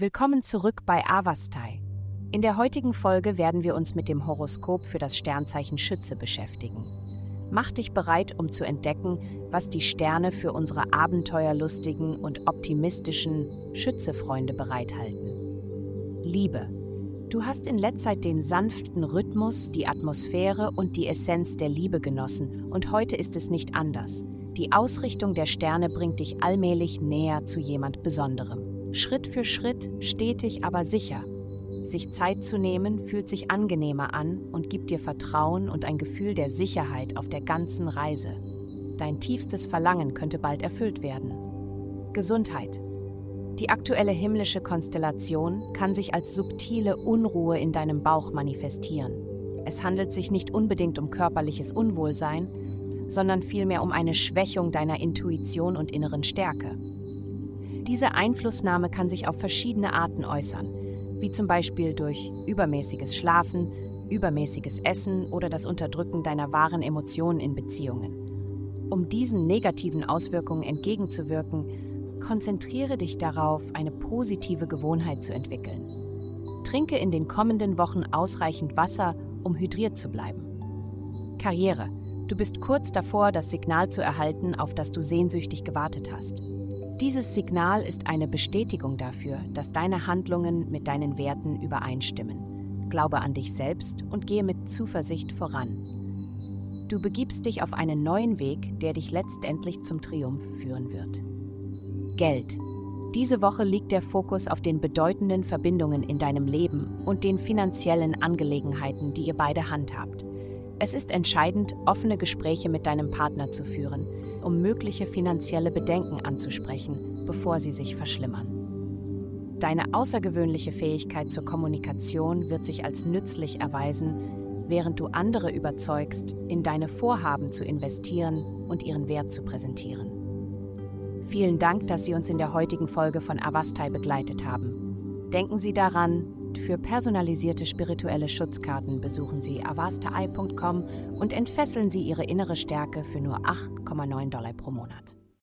Willkommen zurück bei Avastai. In der heutigen Folge werden wir uns mit dem Horoskop für das Sternzeichen Schütze beschäftigen. Mach dich bereit, um zu entdecken, was die Sterne für unsere abenteuerlustigen und optimistischen Schützefreunde bereithalten. Liebe. Du hast in letzter Zeit den sanften Rhythmus, die Atmosphäre und die Essenz der Liebe genossen und heute ist es nicht anders. Die Ausrichtung der Sterne bringt dich allmählich näher zu jemand Besonderem. Schritt für Schritt, stetig aber sicher. Sich Zeit zu nehmen fühlt sich angenehmer an und gibt dir Vertrauen und ein Gefühl der Sicherheit auf der ganzen Reise. Dein tiefstes Verlangen könnte bald erfüllt werden. Gesundheit. Die aktuelle himmlische Konstellation kann sich als subtile Unruhe in deinem Bauch manifestieren. Es handelt sich nicht unbedingt um körperliches Unwohlsein, sondern vielmehr um eine Schwächung deiner Intuition und inneren Stärke. Diese Einflussnahme kann sich auf verschiedene Arten äußern, wie zum Beispiel durch übermäßiges Schlafen, übermäßiges Essen oder das Unterdrücken deiner wahren Emotionen in Beziehungen. Um diesen negativen Auswirkungen entgegenzuwirken, konzentriere dich darauf, eine positive Gewohnheit zu entwickeln. Trinke in den kommenden Wochen ausreichend Wasser, um hydriert zu bleiben. Karriere. Du bist kurz davor, das Signal zu erhalten, auf das du sehnsüchtig gewartet hast. Dieses Signal ist eine Bestätigung dafür, dass deine Handlungen mit deinen Werten übereinstimmen. Glaube an dich selbst und gehe mit Zuversicht voran. Du begibst dich auf einen neuen Weg, der dich letztendlich zum Triumph führen wird. Geld. Diese Woche liegt der Fokus auf den bedeutenden Verbindungen in deinem Leben und den finanziellen Angelegenheiten, die ihr beide handhabt. Es ist entscheidend, offene Gespräche mit deinem Partner zu führen um mögliche finanzielle Bedenken anzusprechen, bevor sie sich verschlimmern. Deine außergewöhnliche Fähigkeit zur Kommunikation wird sich als nützlich erweisen, während du andere überzeugst, in deine Vorhaben zu investieren und ihren Wert zu präsentieren. Vielen Dank, dass Sie uns in der heutigen Folge von Avastai begleitet haben. Denken Sie daran, für personalisierte spirituelle Schutzkarten besuchen Sie avastai.com und entfesseln Sie Ihre innere Stärke für nur 8,9 Dollar pro Monat.